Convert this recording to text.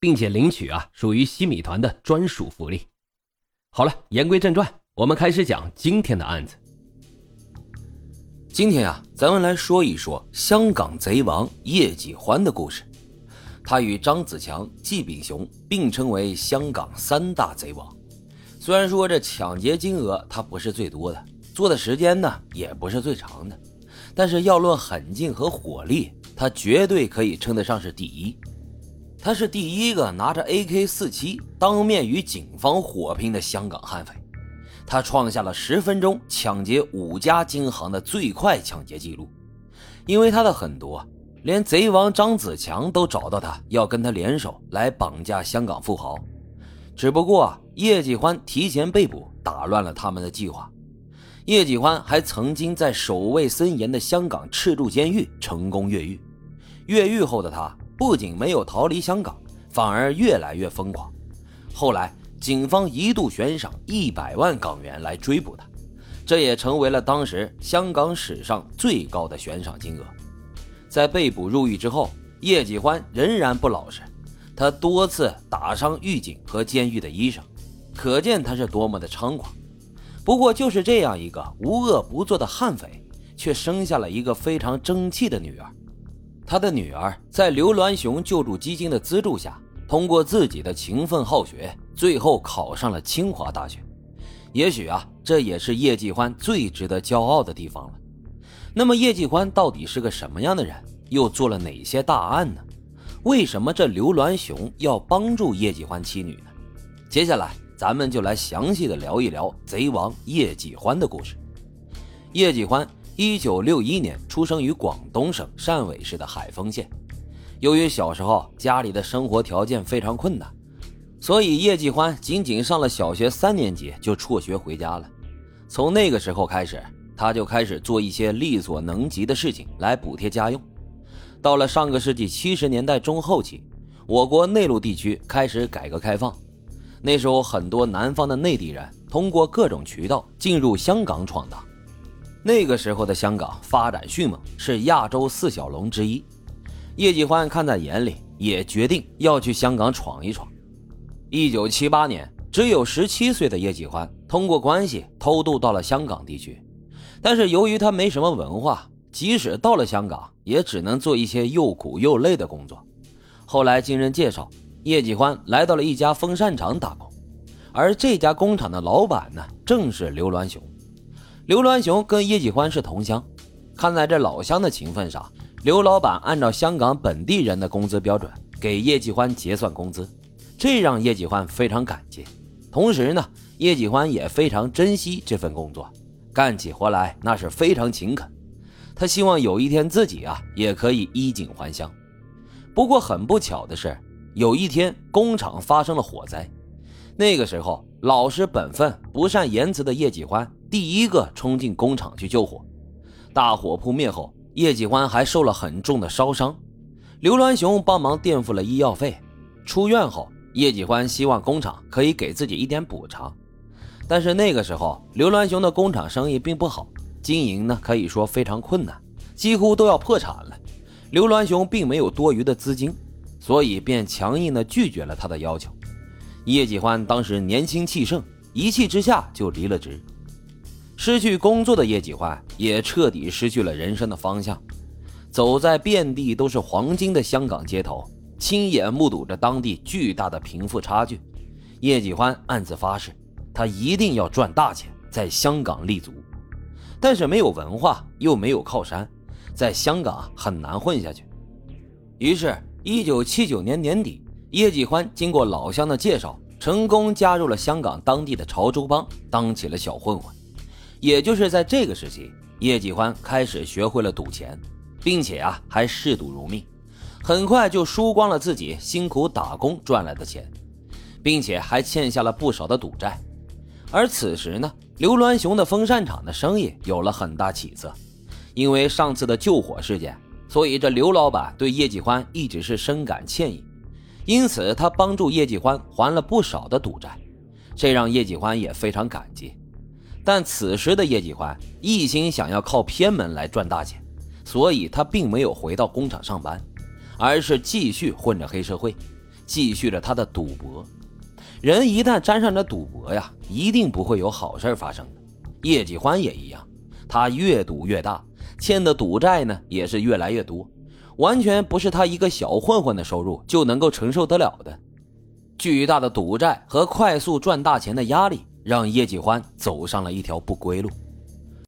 并且领取啊，属于西米团的专属福利。好了，言归正传，我们开始讲今天的案子。今天呀，咱们来说一说香港贼王叶继欢的故事。他与张子强、季炳雄并称为香港三大贼王。虽然说这抢劫金额他不是最多的，做的时间呢也不是最长的，但是要论狠劲和火力，他绝对可以称得上是第一。他是第一个拿着 AK-47 当面与警方火拼的香港悍匪，他创下了十分钟抢劫五家金行的最快抢劫记录。因为他的狠毒，连贼王张子强都找到他，要跟他联手来绑架香港富豪。只不过叶继欢提前被捕，打乱了他们的计划。叶继欢还曾经在守卫森严的香港赤柱监狱成功越狱，越狱后的他。不仅没有逃离香港，反而越来越疯狂。后来，警方一度悬赏一百万港元来追捕他，这也成为了当时香港史上最高的悬赏金额。在被捕入狱之后，叶继欢仍然不老实，他多次打伤狱警和监狱的医生，可见他是多么的猖狂。不过，就是这样一个无恶不作的悍匪，却生下了一个非常争气的女儿。他的女儿在刘銮雄救助基金的资助下，通过自己的勤奋好学，最后考上了清华大学。也许啊，这也是叶继欢最值得骄傲的地方了。那么，叶继欢到底是个什么样的人？又做了哪些大案呢？为什么这刘銮雄要帮助叶继欢妻女呢？接下来，咱们就来详细的聊一聊贼王叶继欢的故事。叶继欢。一九六一年出生于广东省汕尾市的海丰县。由于小时候家里的生活条件非常困难，所以叶继欢仅仅上了小学三年级就辍学回家了。从那个时候开始，他就开始做一些力所能及的事情来补贴家用。到了上个世纪七十年代中后期，我国内陆地区开始改革开放，那时候很多南方的内地人通过各种渠道进入香港闯荡。那个时候的香港发展迅猛，是亚洲四小龙之一。叶继欢看在眼里，也决定要去香港闯一闯。一九七八年，只有十七岁的叶继欢通过关系偷渡到了香港地区，但是由于他没什么文化，即使到了香港，也只能做一些又苦又累的工作。后来经人介绍，叶继欢来到了一家风扇厂打工，而这家工厂的老板呢，正是刘銮雄。刘銮雄跟叶继欢是同乡，看在这老乡的情分上，刘老板按照香港本地人的工资标准给叶继欢结算工资，这让叶继欢非常感激。同时呢，叶继欢也非常珍惜这份工作，干起活来那是非常勤恳。他希望有一天自己啊也可以衣锦还乡。不过很不巧的是，有一天工厂发生了火灾，那个时候老实本分、不善言辞的叶继欢。第一个冲进工厂去救火，大火扑灭后，叶继欢还受了很重的烧伤。刘銮雄帮忙垫付了医药费。出院后，叶继欢希望工厂可以给自己一点补偿，但是那个时候刘銮雄的工厂生意并不好，经营呢可以说非常困难，几乎都要破产了。刘銮雄并没有多余的资金，所以便强硬地拒绝了他的要求。叶继欢当时年轻气盛，一气之下就离了职。失去工作的叶继欢也彻底失去了人生的方向，走在遍地都是黄金的香港街头，亲眼目睹着当地巨大的贫富差距。叶继欢暗自发誓，他一定要赚大钱，在香港立足。但是没有文化，又没有靠山，在香港很难混下去。于是，一九七九年年底，叶继欢经过老乡的介绍，成功加入了香港当地的潮州帮，当起了小混混。也就是在这个时期，叶继欢开始学会了赌钱，并且啊还嗜赌如命，很快就输光了自己辛苦打工赚来的钱。并且还欠下了不少的赌债。而此时呢，刘銮雄的风扇厂的生意有了很大起色，因为上次的救火事件，所以这刘老板对叶继欢一直是深感歉意，因此他帮助叶继欢还了不少的赌债，这让叶继欢也非常感激。但此时的叶继欢一心想要靠偏门来赚大钱，所以他并没有回到工厂上班，而是继续混着黑社会，继续着他的赌博。人一旦沾上了赌博呀，一定不会有好事发生的。叶继欢也一样，他越赌越大，欠的赌债呢也是越来越多，完全不是他一个小混混的收入就能够承受得了的。巨大的赌债和快速赚大钱的压力，让叶继欢走上了一条不归路。